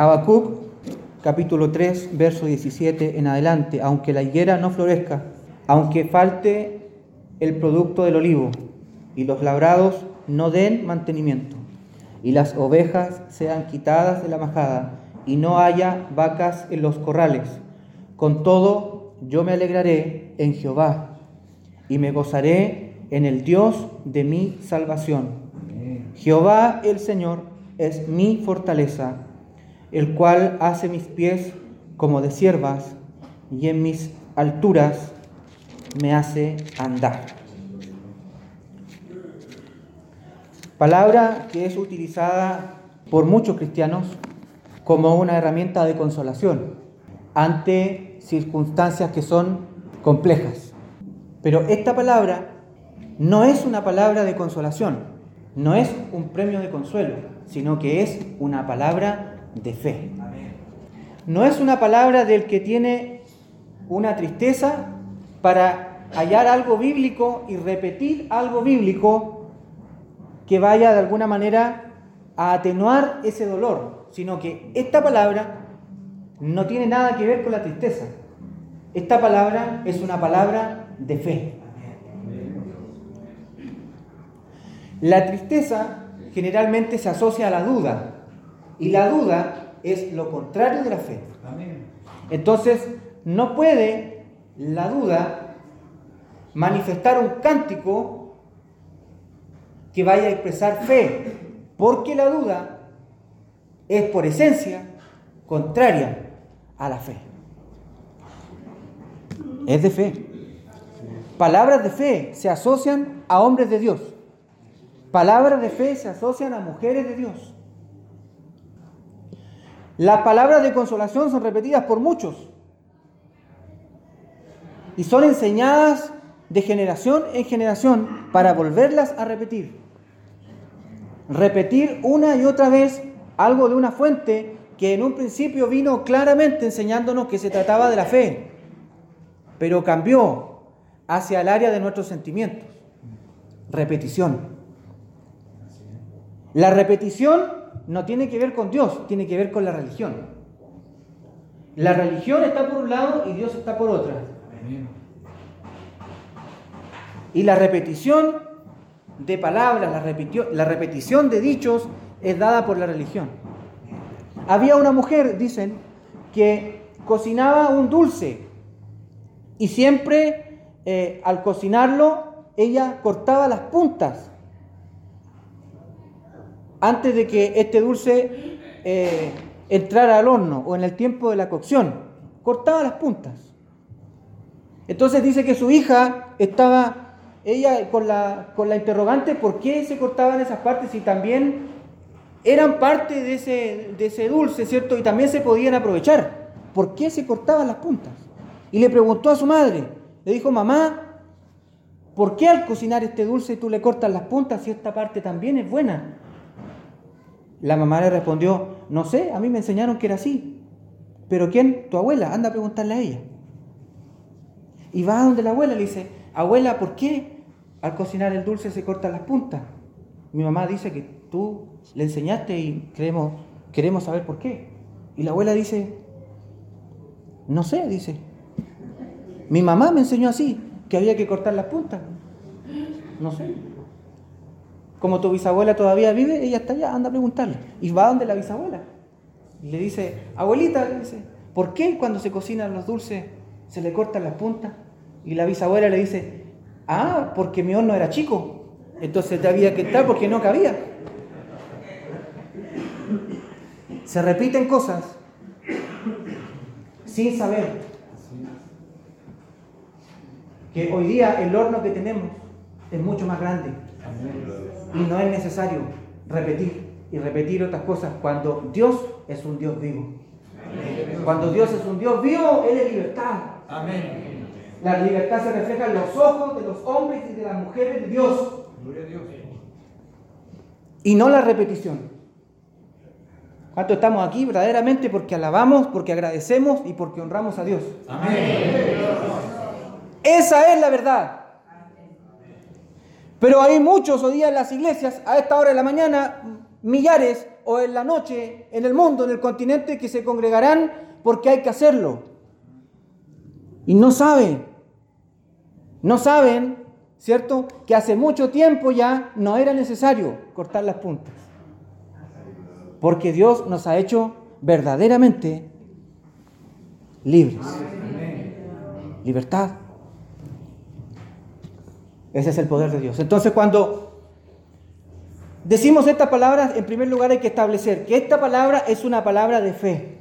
Habacuc, capítulo 3, verso 17 en adelante. Aunque la higuera no florezca, aunque falte el producto del olivo y los labrados no den mantenimiento, y las ovejas sean quitadas de la majada, y no haya vacas en los corrales. Con todo, yo me alegraré en Jehová, y me gozaré en el Dios de mi salvación. Jehová el Señor es mi fortaleza, el cual hace mis pies como de siervas, y en mis alturas me hace andar. Palabra que es utilizada por muchos cristianos como una herramienta de consolación ante circunstancias que son complejas. Pero esta palabra no es una palabra de consolación, no es un premio de consuelo, sino que es una palabra de fe. No es una palabra del que tiene una tristeza para hallar algo bíblico y repetir algo bíblico que vaya de alguna manera a atenuar ese dolor, sino que esta palabra no tiene nada que ver con la tristeza. Esta palabra es una palabra de fe. La tristeza generalmente se asocia a la duda y la duda es lo contrario de la fe. Entonces, no puede la duda manifestar un cántico que vaya a expresar fe, porque la duda es por esencia contraria a la fe. Es de fe. Palabras de fe se asocian a hombres de Dios. Palabras de fe se asocian a mujeres de Dios. Las palabras de consolación son repetidas por muchos y son enseñadas de generación en generación para volverlas a repetir repetir una y otra vez algo de una fuente que en un principio vino claramente enseñándonos que se trataba de la fe, pero cambió hacia el área de nuestros sentimientos. Repetición. La repetición no tiene que ver con Dios, tiene que ver con la religión. La religión está por un lado y Dios está por otra. Y la repetición de palabras, la, repetición de dichos es dada por la religión. Había una mujer, dicen, que cocinaba un dulce y siempre eh, al cocinarlo ella cortaba las puntas antes de que este dulce eh, entrara al horno o en el tiempo de la cocción. Cortaba las puntas. Entonces dice que su hija estaba ella con la, con la interrogante por qué se cortaban esas partes y también eran parte de ese, de ese dulce, ¿cierto? Y también se podían aprovechar. ¿Por qué se cortaban las puntas? Y le preguntó a su madre, le dijo, mamá, ¿por qué al cocinar este dulce tú le cortas las puntas si esta parte también es buena? La mamá le respondió, no sé, a mí me enseñaron que era así. ¿Pero quién? Tu abuela, anda a preguntarle a ella. Y va a donde la abuela le dice, abuela, ¿por qué al cocinar el dulce se cortan las puntas? Mi mamá dice que tú le enseñaste y queremos, queremos saber por qué. Y la abuela dice, no sé, dice. Mi mamá me enseñó así, que había que cortar las puntas. No sé. Como tu bisabuela todavía vive, ella está allá, anda a preguntarle. Y va donde la bisabuela. Y le dice, abuelita, dice, ¿por qué cuando se cocinan los dulces se le cortan las puntas? Y la bisabuela le dice, ah, porque mi horno era chico, entonces te había que estar porque no cabía. Se repiten cosas sin saber que hoy día el horno que tenemos es mucho más grande y no es necesario repetir y repetir otras cosas cuando Dios es un Dios vivo. Cuando Dios es un Dios vivo, Él es libertad. Amén. La libertad se refleja en los ojos de los hombres y de las mujeres de Dios. Y no la repetición. ¿Cuánto estamos aquí verdaderamente porque alabamos, porque agradecemos y porque honramos a Dios? Amén. Esa es la verdad. Pero hay muchos hoy día en las iglesias, a esta hora de la mañana, millares o en la noche, en el mundo, en el continente, que se congregarán porque hay que hacerlo. Y no saben, no saben, ¿cierto? Que hace mucho tiempo ya no era necesario cortar las puntas. Porque Dios nos ha hecho verdaderamente libres. Libertad. Ese es el poder de Dios. Entonces cuando decimos estas palabras, en primer lugar hay que establecer que esta palabra es una palabra de fe.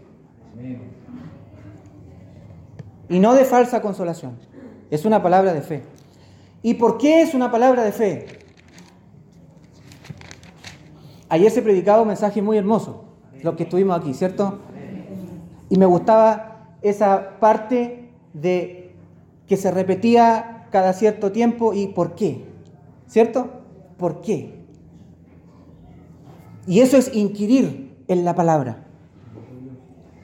Y no de falsa consolación. Es una palabra de fe. ¿Y por qué es una palabra de fe? Ayer se predicaba un mensaje muy hermoso, lo que estuvimos aquí, ¿cierto? Y me gustaba esa parte de que se repetía cada cierto tiempo y por qué, ¿cierto? ¿Por qué? Y eso es inquirir en la palabra.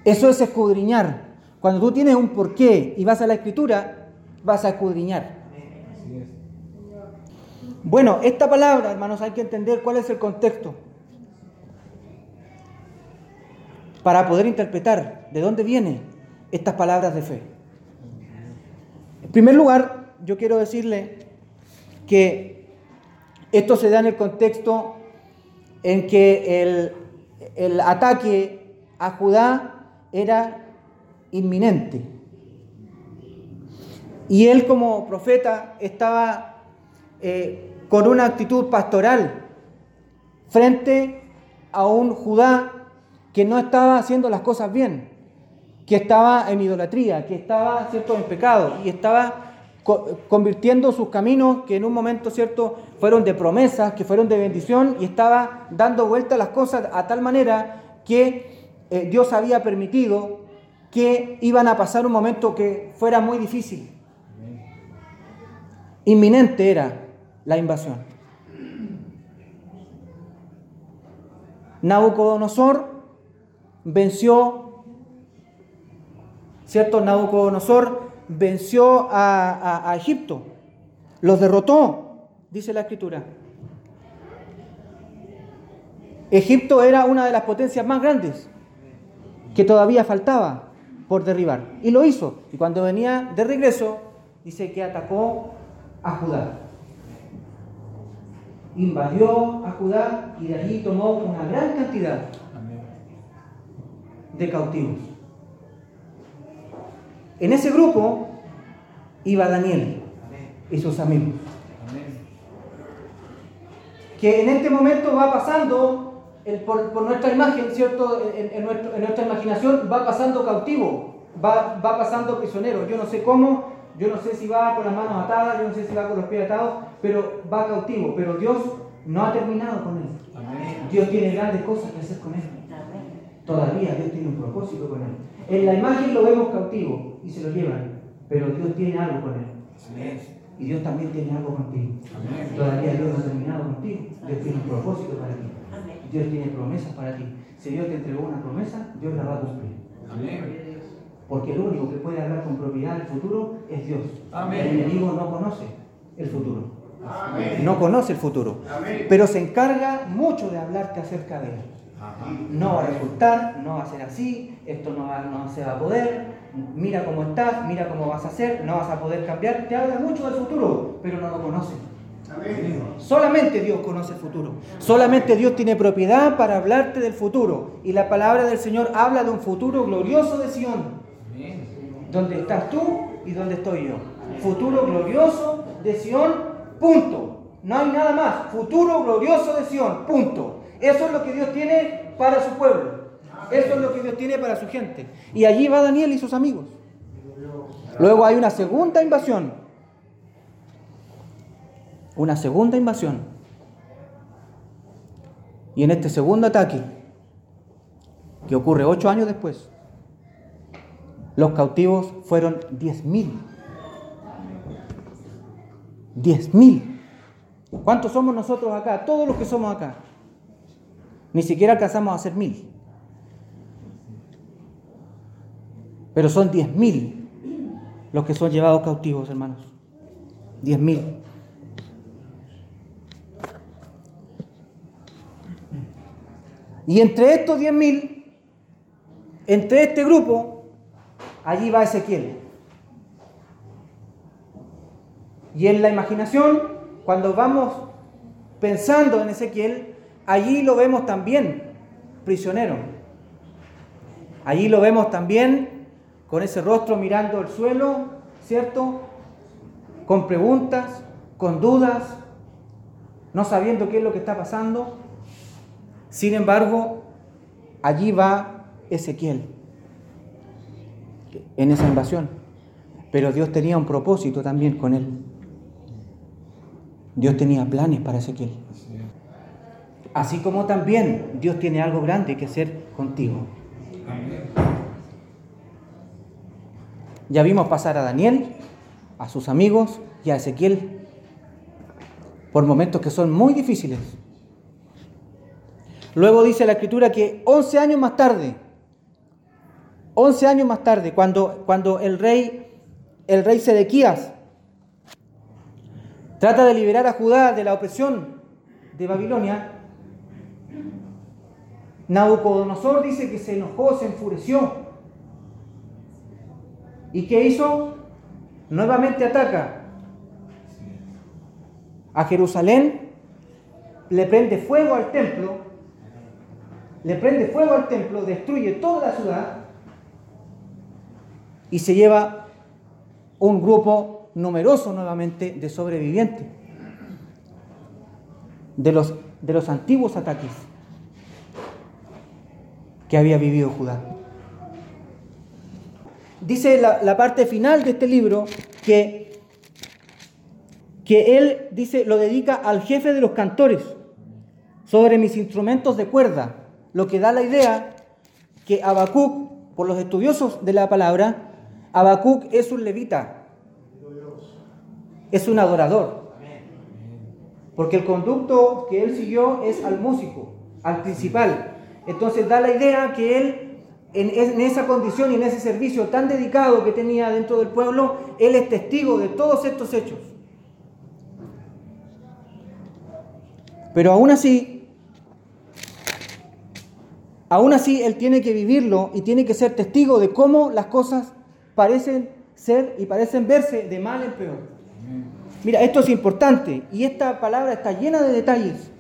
Eso es escudriñar. Cuando tú tienes un porqué y vas a la escritura, vas a escudriñar. Bueno, esta palabra, hermanos, hay que entender cuál es el contexto para poder interpretar de dónde vienen estas palabras de fe. En primer lugar, yo quiero decirle que esto se da en el contexto en que el, el ataque a Judá era inminente. Y él como profeta estaba eh, con una actitud pastoral frente a un Judá que no estaba haciendo las cosas bien, que estaba en idolatría, que estaba cierto en pecado y estaba convirtiendo sus caminos que en un momento cierto fueron de promesas, que fueron de bendición y estaba dando vuelta las cosas a tal manera que eh, Dios había permitido que iban a pasar un momento que fuera muy difícil. Inminente era la invasión. Nabucodonosor venció, ¿cierto? Nabucodonosor venció a, a Egipto, los derrotó, dice la escritura. Egipto era una de las potencias más grandes que todavía faltaba por derribar. Y lo hizo. Y cuando venía de regreso, dice que atacó a Judá. Invadió a Judá y de allí tomó una gran cantidad de cautivos. En ese grupo iba Daniel y sus amigos. Que en este momento va pasando por, nuestra imagen, ¿cierto? En, nuestra imaginación va pasando cautivo, va, va pasando prisionero. Yo no sé cómo, yo no sé si va con las manos atadas, yo no sé si va con los pies atados, pero va cautivo. Pero Dios no ha terminado con él. Dios tiene grandes cosas que hacer con él. Todavía Dios tiene un propósito con él. En la imagen lo vemos cautivo y se lo llevan, pero Dios tiene algo con él. Y Dios también tiene algo contigo. Todavía Dios no ha terminado contigo. Dios tiene un propósito para ti. Dios tiene promesas para ti. Si Dios te entregó una promesa, Dios la va a cumplir. Amén. Porque el único que puede hablar con propiedad del futuro es Dios. El enemigo no conoce el futuro. No conoce el futuro. Pero se encarga mucho de hablarte acerca de él. No va a resultar, no va a ser así, esto no, no se va a poder, mira cómo estás, mira cómo vas a hacer, no vas a poder cambiar. Te habla mucho del futuro, pero no lo conoce. Solamente Dios conoce el futuro. Solamente Dios tiene propiedad para hablarte del futuro. Y la palabra del Señor habla de un futuro glorioso de Sion. Donde estás tú y donde estoy yo. Futuro glorioso de Sion, punto. No hay nada más. Futuro glorioso de Sion, punto. Eso es lo que Dios tiene para su pueblo. Eso es lo que Dios tiene para su gente. Y allí va Daniel y sus amigos. Luego hay una segunda invasión una segunda invasión. Y en este segundo ataque, que ocurre ocho años después, los cautivos fueron diez mil. Diez mil. ¿Cuántos somos nosotros acá? Todos los que somos acá. Ni siquiera alcanzamos a ser mil. Pero son diez mil los que son llevados cautivos, hermanos. Diez mil. Y entre estos 10.000, entre este grupo, allí va Ezequiel. Y en la imaginación, cuando vamos pensando en Ezequiel, allí lo vemos también prisionero. Allí lo vemos también con ese rostro mirando el suelo, ¿cierto? Con preguntas, con dudas, no sabiendo qué es lo que está pasando. Sin embargo, allí va Ezequiel en esa invasión. Pero Dios tenía un propósito también con él. Dios tenía planes para Ezequiel. Así como también Dios tiene algo grande que hacer contigo. Ya vimos pasar a Daniel, a sus amigos y a Ezequiel por momentos que son muy difíciles. Luego dice la escritura que 11 años más tarde, 11 años más tarde, cuando, cuando el rey, el rey Sedequías trata de liberar a Judá de la opresión de Babilonia, Nabucodonosor dice que se enojó, se enfureció. ¿Y qué hizo? Nuevamente ataca a Jerusalén, le prende fuego al templo, le prende fuego al templo, destruye toda la ciudad y se lleva un grupo numeroso nuevamente de sobrevivientes de los, de los antiguos ataques que había vivido Judá. Dice la, parte final de este libro que que él dice, lo dedica al jefe de los cantores sobre mis instrumentos de cuerda, lo que da la idea que Habacuc, por los estudiosos de la palabra, Habacuc es un levita, es un adorador, porque el conducto que él siguió es al músico, al principal. Entonces da la idea que él, en, esa condición y en ese servicio tan dedicado que tenía dentro del pueblo, él es testigo de todos estos hechos. Pero aún así, aún así Él tiene que vivirlo y tiene que ser testigo de cómo las cosas parecen ser y parecen verse de mal en peor. Mira, esto es importante y esta palabra está llena de detalles.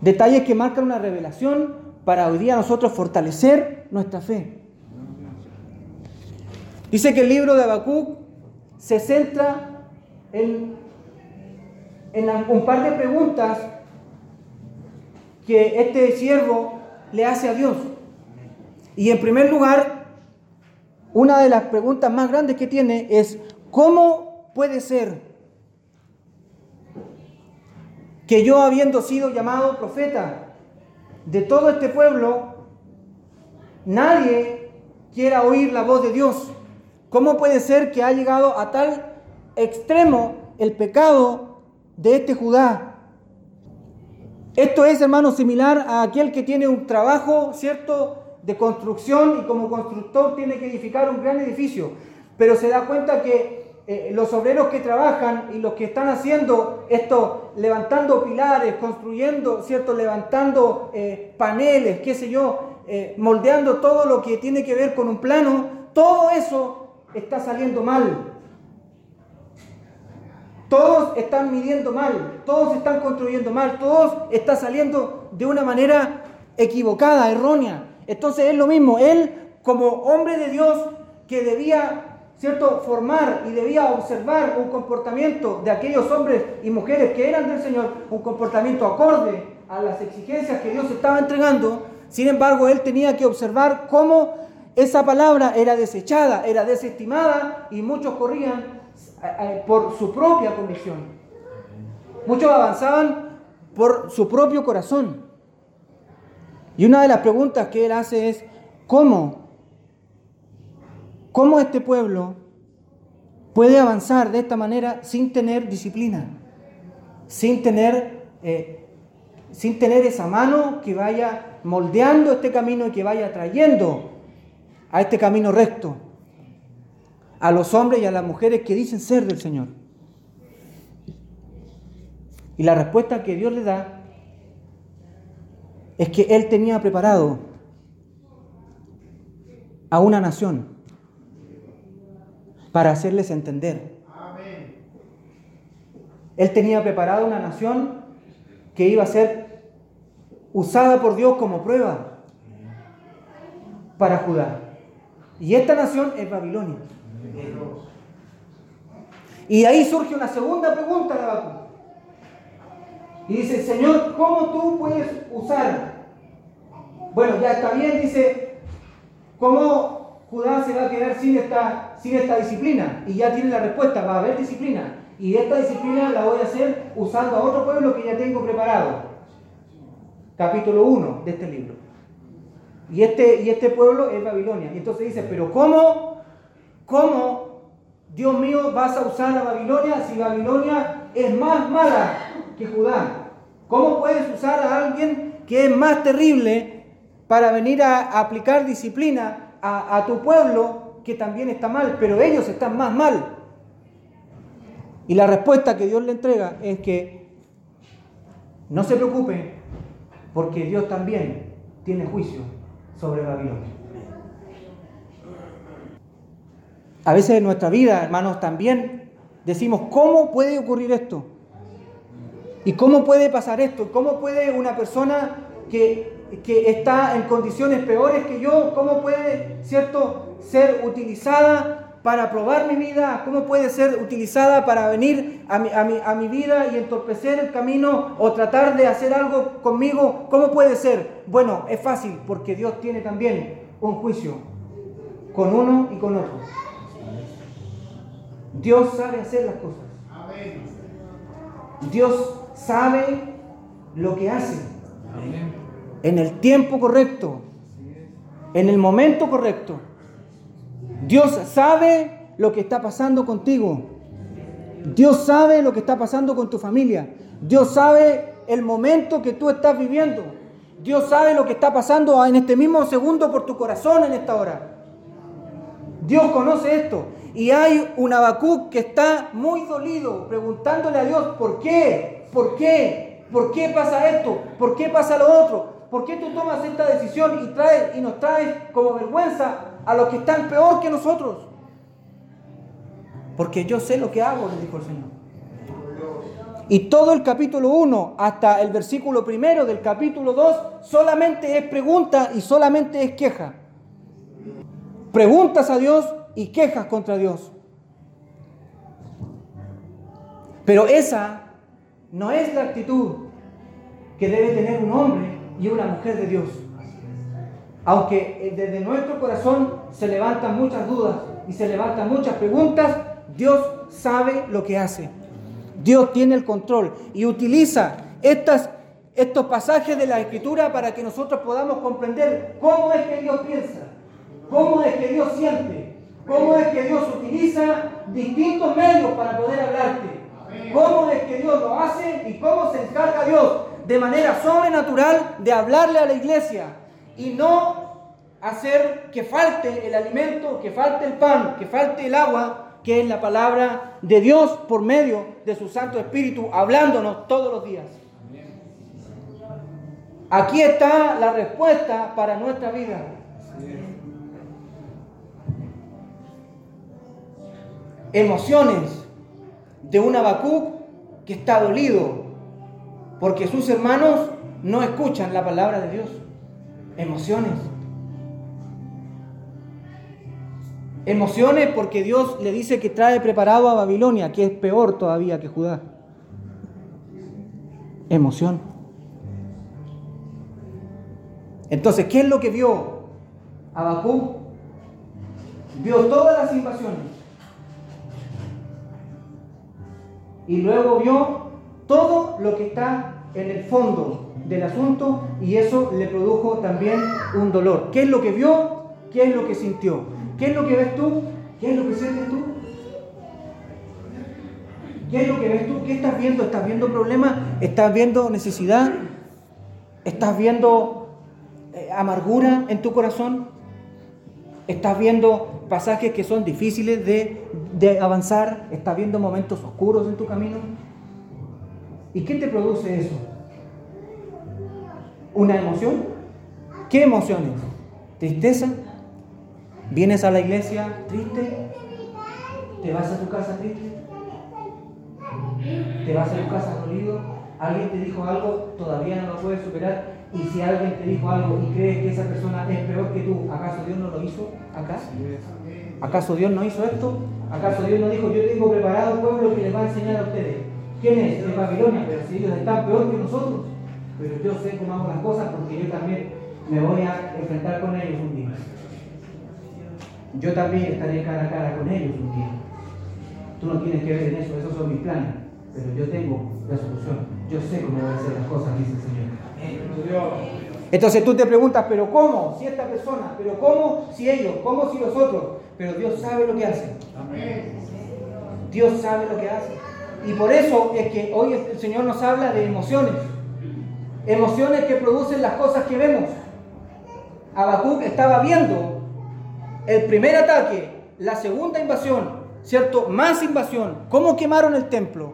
Detalles que marcan una revelación para hoy día nosotros fortalecer nuestra fe. Dice que el libro de Habacuc se centra en en un par de preguntas que este siervo le hace a Dios. Y en primer lugar, una de las preguntas más grandes que tiene es, ¿cómo puede ser que yo habiendo sido llamado profeta de todo este pueblo, nadie quiera oír la voz de Dios? ¿Cómo puede ser que ha llegado a tal extremo el pecado de este Judá. Esto es, hermano, similar a aquel que tiene un trabajo, ¿cierto?, de construcción y como constructor tiene que edificar un gran edificio, pero se da cuenta que eh, los obreros que trabajan y los que están haciendo esto, levantando pilares, construyendo, ¿cierto?, levantando eh, paneles, qué sé yo, eh, moldeando todo lo que tiene que ver con un plano, todo eso está saliendo mal. Todos están midiendo mal, todos están construyendo mal, todos están saliendo de una manera equivocada, errónea. Entonces es lo mismo, él como hombre de Dios que debía, ¿cierto?, formar y debía observar un comportamiento de aquellos hombres y mujeres que eran del Señor, un comportamiento acorde a las exigencias que Dios estaba entregando. Sin embargo, él tenía que observar cómo esa palabra era desechada, era desestimada y muchos corrían por su propia convicción. Muchos avanzaban por su propio corazón. Y una de las preguntas que él hace es, ¿cómo? ¿Cómo este pueblo puede avanzar de esta manera sin tener disciplina? Sin tener, eh, sin tener esa mano que vaya moldeando este camino y que vaya trayendo a este camino recto a los hombres y a las mujeres que dicen ser del Señor. Y la respuesta que Dios le da es que él tenía preparado a una nación para hacerles entender. Él tenía preparado una nación que iba a ser usada por Dios como prueba para Judá. Y esta nación es Babilonia. Y ahí surge una segunda pregunta de. Y dice, Señor, ¿cómo tú puedes usar? Bueno, ya está bien, dice, ¿cómo Judá se va a quedar sin esta, sin esta disciplina? Y ya tiene la respuesta, va a haber disciplina. Y esta disciplina la voy a hacer usando a otro pueblo que ya tengo preparado. Capítulo 1 de este libro. Y este, y este pueblo es Babilonia. Y entonces dice, pero ¿cómo? ¿Cómo, Dios mío, vas a usar a Babilonia si Babilonia es más mala que Judá? ¿Cómo puedes usar a alguien que es más terrible para venir a, aplicar disciplina a, a tu pueblo que también está mal, pero ellos están más mal? Y la respuesta que Dios le entrega es que no se preocupe, porque Dios también tiene juicio sobre Babilonia. A veces en nuestra vida, hermanos, también decimos, ¿cómo puede ocurrir esto? ¿Y cómo puede pasar esto? ¿Cómo puede una persona que, que está en condiciones peores que yo, cómo puede, cierto, ser utilizada para probar mi vida, cómo puede ser utilizada para venir a mi, a, mi, vida y entorpecer el camino o tratar de hacer algo conmigo, ¿cómo puede ser? Bueno, es fácil porque Dios tiene también un juicio con uno y con otro. Dios sabe hacer las cosas. Dios sabe lo que hace. En el tiempo correcto. En el momento correcto. Dios sabe lo que está pasando contigo. Dios sabe lo que está pasando con tu familia. Dios sabe el momento que tú estás viviendo. Dios sabe lo que está pasando en este mismo segundo por tu corazón en esta hora. Dios conoce esto. Y hay un Habacuc que está muy dolido, preguntándole a Dios, ¿por qué? ¿Por qué? ¿Por qué pasa esto? ¿Por qué pasa lo otro? ¿Por qué tú tomas esta decisión y, traes, y nos traes como vergüenza a los que están peor que nosotros. Porque yo sé lo que hago, le dijo el Señor. Y todo el capítulo 1 hasta el versículo primero del capítulo 2 solamente es pregunta y solamente es queja. Preguntas a Dios y quejas contra Dios. Pero esa no es la actitud que debe tener un hombre y una mujer de Dios. Aunque eh, desde nuestro corazón se levantan muchas dudas y se levantan muchas preguntas, Dios sabe lo que hace. Dios tiene el control y utiliza estas, estos pasajes de la Escritura para que nosotros podamos comprender cómo es que Dios piensa, cómo es que Dios siente, cómo es que Dios utiliza distintos medios para poder hablarte, cómo es que Dios lo hace y cómo se encarga Dios de manera sobrenatural de hablarle a la iglesia y no hacer que falte el alimento, que falte el pan, que falte el agua, que es la palabra de Dios por medio de su Santo Espíritu, hablándonos todos los días. Aquí está la respuesta para nuestra vida. Emociones de un Habacuc que está dolido porque sus hermanos no escuchan la palabra de Dios emociones. Emociones porque Dios le dice que trae preparado a Babilonia, que es peor todavía que Judá. Emoción. Entonces, ¿qué es lo que vio Abacú? Vio todas las invasiones. Y luego vio todo lo que está en el fondo del asunto y eso le produjo también un dolor. ¿Qué es lo que vio? ¿Qué es lo que sintió? ¿Qué es lo que ves tú? ¿Qué es lo que sientes tú? ¿Qué es lo que ves tú? ¿Qué estás viendo? ¿Estás viendo problemas? ¿Estás viendo necesidad? ¿Estás viendo eh, amargura en tu corazón? ¿Estás viendo pasajes que son difíciles de, de avanzar? ¿Estás viendo momentos oscuros en tu camino? ¿Y qué te produce eso? una emoción. ¿Qué emociones? Tristeza. ¿Vienes a la iglesia triste? ¿Te vas a tu casa triste? ¿Te vas a tu casa dolido? ¿Alguien te dijo algo? Todavía no lo puedes superar. Y si alguien te dijo algo y crees que esa persona es peor que tú, ¿acaso Dios no lo hizo acá? ¿Acaso Dios no hizo esto? ¿Acaso Dios no dijo, yo tengo preparado un pueblo que les va a enseñar a ustedes? ¿Quién es? Babilonia, pero si ellos están peor que nosotros. Pero yo sé cómo hago las cosas porque yo también me voy a enfrentar con ellos un día. Yo también estaré cara a cara con ellos un día. Tú no tienes que ver en eso, esos son mis planes. Pero yo tengo la solución. Yo sé cómo voy a hacer las cosas, dice el Señor. Entonces tú te preguntas, pero ¿cómo? Si esta persona, pero ¿cómo si ellos? ¿Cómo si los otros? Pero Dios sabe lo que hace. Dios sabe lo que hace. Y por eso es que hoy el Señor nos habla de emociones. Emociones que producen las cosas que vemos. Habacuc estaba viendo el primer ataque, la segunda invasión, ¿cierto? Más invasión. ¿Cómo quemaron el templo?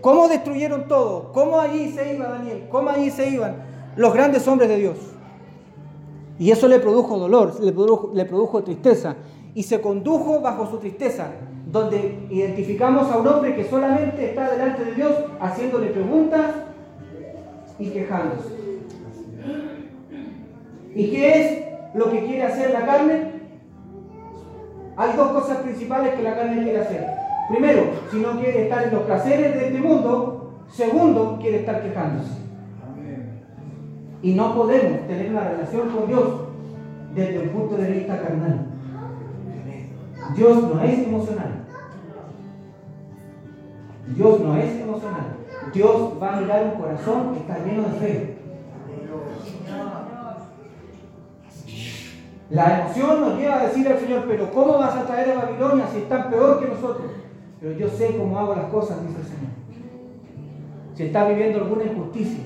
¿Cómo destruyeron todo? ¿Cómo allí se iba Daniel? ¿Cómo allí se iban los grandes hombres de Dios? Y eso le produjo dolor, le produjo, le produjo tristeza. Y se condujo bajo su tristeza, donde identificamos a un hombre que solamente está delante de Dios haciéndole preguntas y quejándose. ¿Y qué es lo que quiere hacer la carne? Hay dos cosas principales que la carne quiere hacer. Primero, si no quiere estar en los placeres de este mundo. Segundo, quiere estar quejándose. Y no podemos tener una relación con Dios desde un punto de vista carnal. Dios no es emocional. Dios no es emocional. Dios va a mirar un corazón que está lleno de fe. La emoción nos lleva a decir al Señor, pero ¿cómo vas a traer a Babilonia si están peor que nosotros? Pero yo sé cómo hago las cosas, dice el Señor. Si está viviendo alguna injusticia,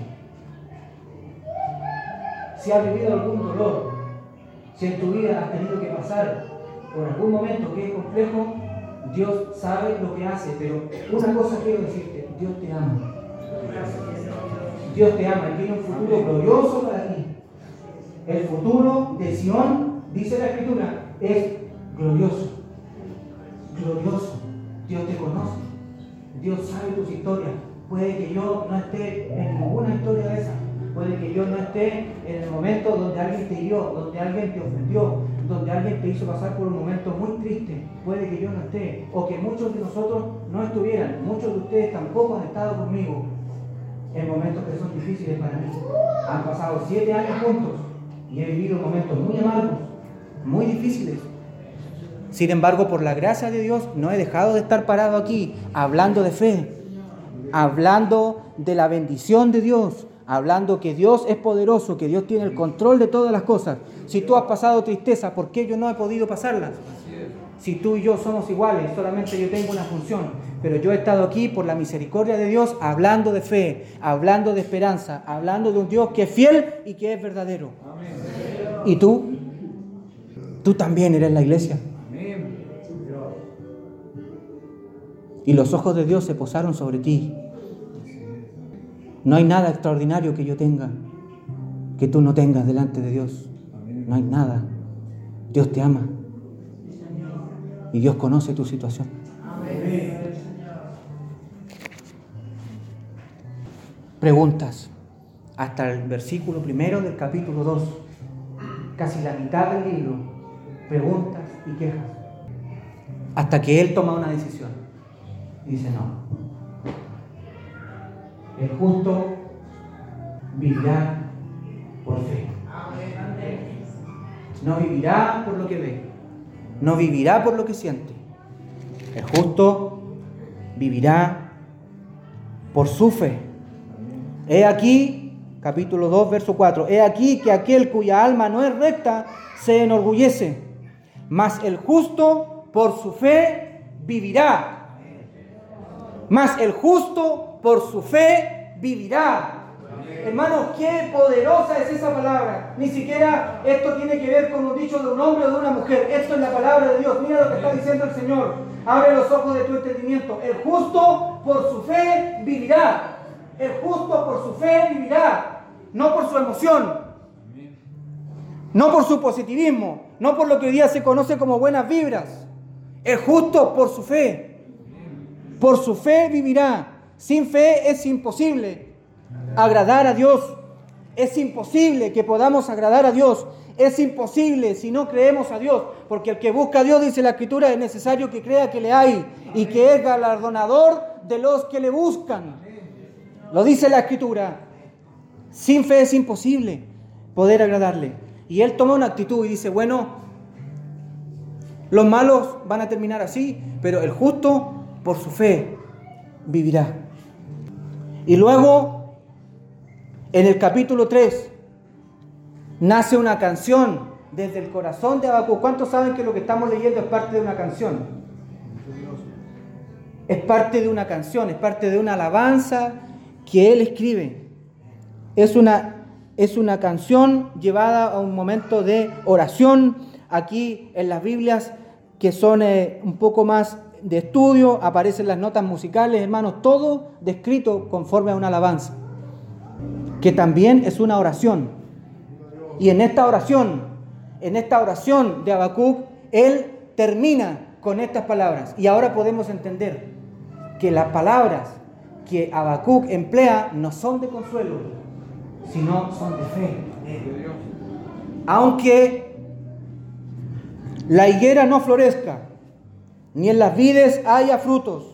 si has vivido algún dolor, si en tu vida has tenido que pasar por algún momento que es complejo, Dios sabe lo que hace, pero una cosa quiero decirte, Dios te ama. Dios te ama y tiene un futuro glorioso para ti. El futuro de Sion, dice la Escritura, es glorioso. Glorioso. Dios te conoce. Dios sabe tus historias. Puede que yo no esté en ninguna historia de esa. Puede que yo no esté en el momento donde alguien te hirió, donde alguien te ofendió, donde alguien te hizo pasar por un momento muy triste. Puede que yo no esté. O que muchos de nosotros no estuvieran. Muchos de ustedes tampoco han estado conmigo en momentos que son difíciles para mí. Han pasado siete años juntos y he vivido momentos muy amargos, muy difíciles. Sin embargo, por la gracia de Dios, no he dejado de estar parado aquí hablando de fe, hablando de la bendición de Dios, hablando que Dios es poderoso, que Dios tiene el control de todas las cosas. Si tú has pasado tristeza, ¿por qué yo no he podido pasarlas? Si tú y yo somos iguales, solamente yo tengo una función, pero yo he estado aquí por la misericordia de Dios hablando de fe, hablando de esperanza, hablando de un Dios que es fiel y que es verdadero. ¿Y tú? Tú también eres la iglesia. Y los ojos de Dios se posaron sobre ti. No hay nada extraordinario que yo tenga que tú no tengas delante de Dios. No hay nada. Dios te ama. Y Dios conoce tu situación. Preguntas. Hasta el versículo primero del capítulo 2. Casi la mitad del libro. Preguntas y quejas. Hasta que Él toma una decisión. Dice no. El justo vivirá por fe. No vivirá por lo que ve. No vivirá por lo que siente. El justo vivirá por su fe. He aquí, capítulo 2, verso 4. He aquí que aquel cuya alma no es recta se enorgullece. Mas el justo por su fe vivirá. Mas el justo por su fe vivirá. Hermanos, qué poderosa es esa palabra. Ni siquiera esto tiene que ver con un dicho de un hombre o de una mujer. Esto es la palabra de Dios. Mira lo que está diciendo el Señor. Abre los ojos de tu entendimiento. El justo por su fe vivirá. El justo por su fe vivirá. no por su emoción, no por su positivismo, no por lo que hoy día se conoce como buenas vibras. Es justo por su fe. Por su fe vivirá. Sin fe es imposible agradar a Dios. Es imposible que podamos agradar a Dios. Es imposible si no creemos a Dios, porque el que busca a Dios, dice la Escritura, es necesario que crea que le hay y que es galardonador de los que le buscan. Lo dice la Escritura. Sin fe es imposible poder agradarle. Y él toma una actitud y dice, bueno, los malos van a terminar así, pero el justo por su fe vivirá. Y luego, en el capítulo 3, nace una canción desde el corazón de Abacú. ¿Cuántos saben que lo que estamos leyendo es parte de una canción? Es parte de una canción, es parte de una alabanza que él escribe. Es una, es una canción llevada a un momento de oración. Aquí en las Biblias que son eh, un poco más de estudio, aparecen las notas musicales, hermanos, todo descrito conforme a una alabanza, que también es una oración. Y en esta oración, en esta oración de Habacuc, él termina con estas palabras. Y ahora podemos entender que las palabras que Habacuc emplea no son de consuelo, sino son de fe. Aunque la higuera no florezca, ni en las vides haya frutos,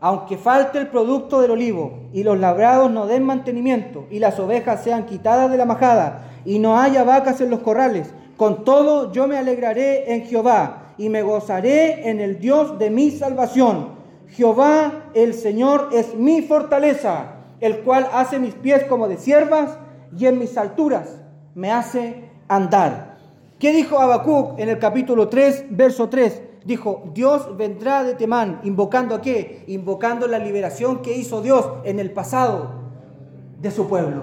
aunque falte el producto del olivo, y los labrados no den mantenimiento, y las ovejas sean quitadas de la majada, y no haya vacas en los corrales, con todo yo me alegraré en Jehová, y me gozaré en el Dios de mi salvación. Jehová el Señor es mi fortaleza, el cual hace mis pies como de siervas, y en mis alturas me hace andar. ¿Qué dijo Habacuc en el capítulo 3, verso 3? Dijo, Dios vendrá de Temán, invocando a qué? Invocando la liberación que hizo Dios en el pasado de su pueblo.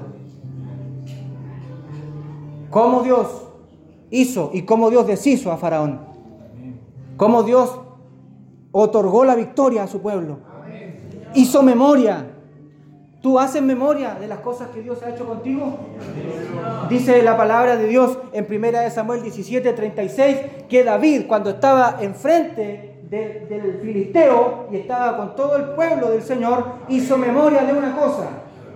Cómo Dios hizo y cómo Dios deshizo a Faraón. Cómo Dios otorgó la victoria a su pueblo. Hizo memoria ¿Tú haces memoria de las cosas que Dios ha hecho contigo? Dice la palabra de Dios en 1 Samuel 17, 36, que David cuando estaba enfrente del filisteo y estaba con todo el pueblo del Señor, hizo memoria de una cosa.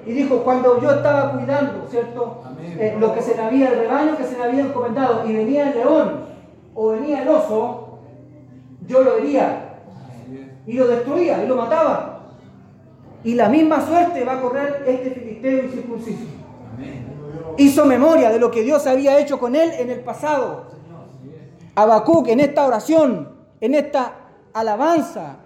Y dijo, cuando yo estaba cuidando, ¿cierto? Eh, lo que se me había, el rebaño que se me había encomendado, y venía el león o venía el oso, yo lo hería y lo destruía y lo mataba. Y la misma suerte va a correr este filisteo incircunciso. Hizo memoria de lo que Dios había hecho con él en el pasado. Habacuc en esta oración, en esta alabanza,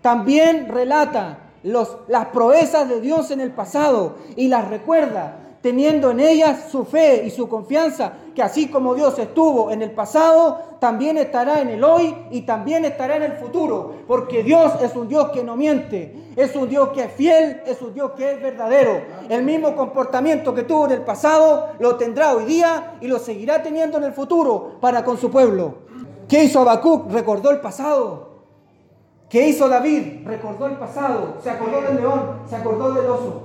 también relata los, las proezas de Dios en el pasado y las recuerda teniendo en ellas su fe y su confianza, que así como Dios estuvo en el pasado, también estará en el hoy y también estará en el futuro, porque Dios es un Dios que no miente, es un Dios que es fiel, es un Dios que es verdadero. El mismo comportamiento que tuvo en el pasado lo tendrá hoy día y lo seguirá teniendo en el futuro para con su pueblo. ¿Qué hizo Habacuc? Recordó el pasado. ¿Qué hizo David? Recordó el pasado. Se acordó del león, se acordó del oso.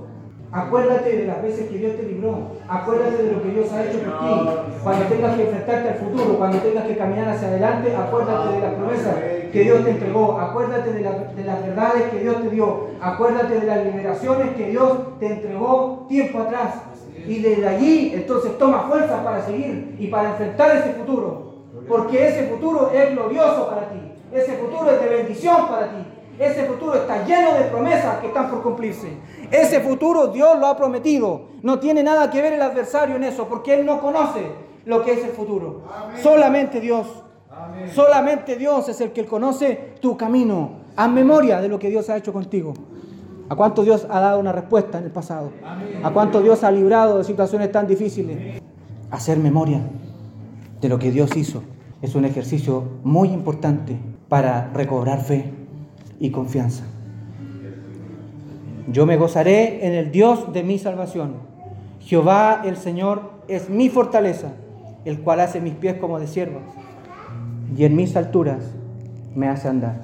Acuérdate de las veces que Dios te libró. Acuérdate de lo que Dios ha hecho por ti. Cuando tengas que enfrentarte al futuro, cuando tengas que caminar hacia adelante, acuérdate de las promesas que Dios te entregó. Acuérdate de, de las verdades que Dios te dio. Acuérdate de las liberaciones que Dios te entregó tiempo atrás. Y desde allí entonces toma fuerza para seguir y para enfrentar ese futuro. Porque ese futuro es glorioso para ti. Ese futuro es de bendición para ti. Ese futuro está lleno de promesas que están por cumplirse. Ese futuro Dios lo ha prometido. No tiene nada que ver el adversario en eso, porque Él no conoce lo que es el futuro. Solamente Dios. Solamente Dios es el que conoce tu camino. Haz memoria de lo que Dios ha hecho contigo. ¿A cuánto Dios ha dado una respuesta en el pasado? ¿A cuánto Dios ha librado de situaciones tan difíciles? Hacer memoria de lo que Dios hizo es un ejercicio muy importante para recobrar fe y confianza. Yo me gozaré en el Dios de mi salvación. Jehová el Señor es mi fortaleza, el cual hace mis pies como de siervos y en mis alturas me hace andar.